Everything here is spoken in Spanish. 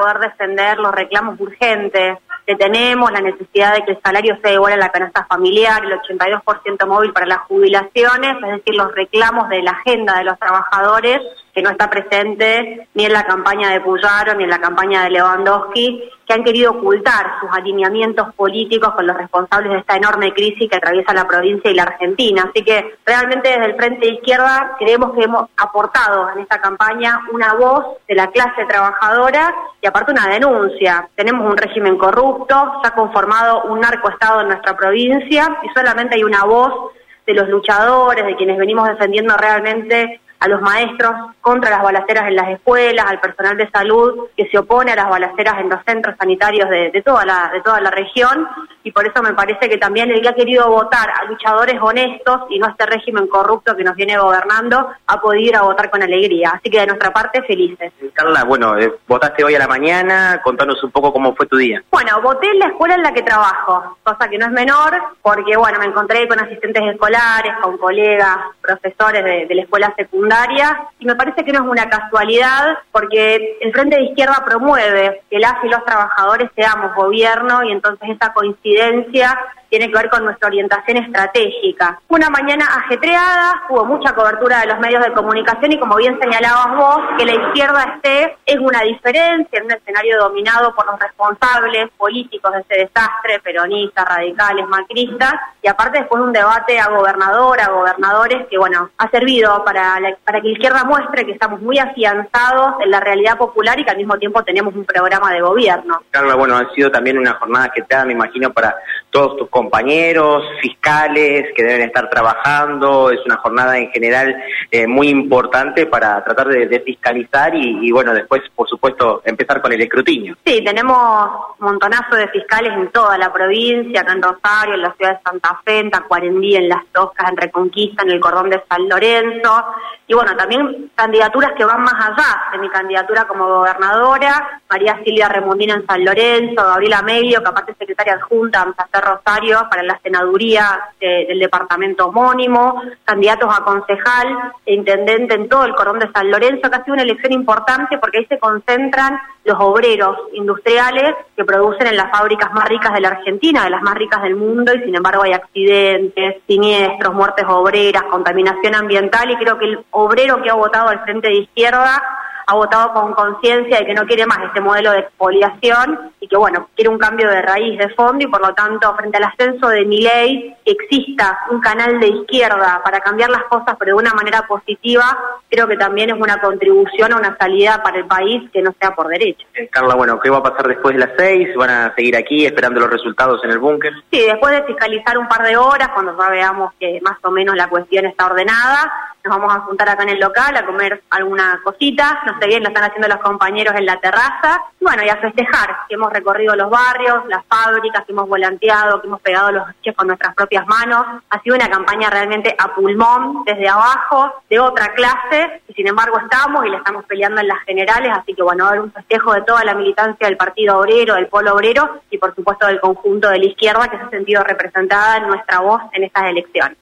poder defender los reclamos urgentes que tenemos, la necesidad de que el salario sea igual a la canasta familiar, el 82% móvil para las jubilaciones, es decir, los reclamos de la agenda de los trabajadores no está presente ni en la campaña de Puyaro ni en la campaña de Lewandowski, que han querido ocultar sus alineamientos políticos con los responsables de esta enorme crisis que atraviesa la provincia y la Argentina. Así que realmente desde el Frente de Izquierda creemos que hemos aportado en esta campaña una voz de la clase trabajadora y aparte una denuncia. Tenemos un régimen corrupto, se ha conformado un narcoestado en nuestra provincia y solamente hay una voz de los luchadores, de quienes venimos defendiendo realmente a los maestros contra las balaceras en las escuelas, al personal de salud que se opone a las balaceras en los centros sanitarios de, toda la de toda la región y por eso me parece que también el que ha querido votar a luchadores honestos y no a este régimen corrupto que nos viene gobernando ha podido ir a votar con alegría. Así que de nuestra parte felices. Carla, bueno, eh, votaste hoy a la mañana, contanos un poco cómo fue tu día. Bueno, voté en la escuela en la que trabajo, cosa que no es menor porque bueno, me encontré con asistentes escolares, con colegas, profesores de, de la escuela secundaria y me parece que no es una casualidad porque el Frente de Izquierda promueve que las y los trabajadores seamos gobierno y entonces esa coincidencia tiene que ver con nuestra orientación estratégica. Una mañana ajetreada, hubo mucha cobertura de los medios de comunicación y como bien señalabas vos, que la izquierda esté es una diferencia en un escenario dominado por los responsables políticos de ese desastre, peronistas, radicales, macristas, y aparte después un debate a gobernador, a gobernadores, que bueno, ha servido para, para que la izquierda muestre que estamos muy afianzados en la realidad popular y que al mismo tiempo tenemos un programa de gobierno. Carla, bueno, ha sido también una jornada que te da, me imagino, para todos tus compañeros, fiscales que deben estar trabajando. Es una jornada en general eh, muy importante para tratar de, fiscalizar y, bueno, después, por supuesto, empezar con el escrutinio. Sí, tenemos un montonazo de fiscales en toda la provincia, acá en Rosario, en la ciudad de Santa Fe, en Tacuarembí, en Las Toscas, en Reconquista, en el Cordón de San Lorenzo. Y bueno, también candidaturas que van más allá de mi candidatura como gobernadora, María Silvia Remondina en San Lorenzo, Gabriela Medio, aparte es secretaria adjunta en San Para la senaduría del departamento homónimo, candidatos a concejal e intendente en todo el cordón de San Lorenzo, que ha sido una elección importante porque ahí se concentran los obreros industriales que producen en las fábricas más ricas de la Argentina, de las más ricas del mundo, y sin embargo hay accidentes, siniestros, muertes obreras, contaminación ambiental, y creo que el obrero que ha votado al frente de izquierda ha votado con conciencia de que no quiere más este modelo de expoliación y que, bueno, quiere un cambio de raíz, de fondo y, por lo tanto, frente al ascenso de mi ley, que exista un canal de izquierda para cambiar las cosas, pero de una manera positiva, creo que también es una contribución a una salida para el país que no sea por derecho. Eh, Carla, bueno, ¿qué va a pasar después de las seis? ¿Van a seguir aquí esperando los resultados en el búnker? Sí, después de fiscalizar un par de horas, cuando ya veamos que más o menos la cuestión está ordenada, nos vamos a juntar acá en el local a comer alguna cosita, bien, lo están haciendo los compañeros en la terraza, bueno, y a festejar que hemos recorrido los barrios, las fábricas, que hemos volanteado, que hemos pegado los chefs con nuestras propias manos, ha sido una campaña realmente a pulmón, desde abajo, de otra clase, y sin embargo estamos y le estamos peleando en las generales, así que bueno, va a haber un festejo de toda la militancia del Partido Obrero, del Polo Obrero, y por supuesto del conjunto de la izquierda que se ha sentido representada en nuestra voz en estas elecciones.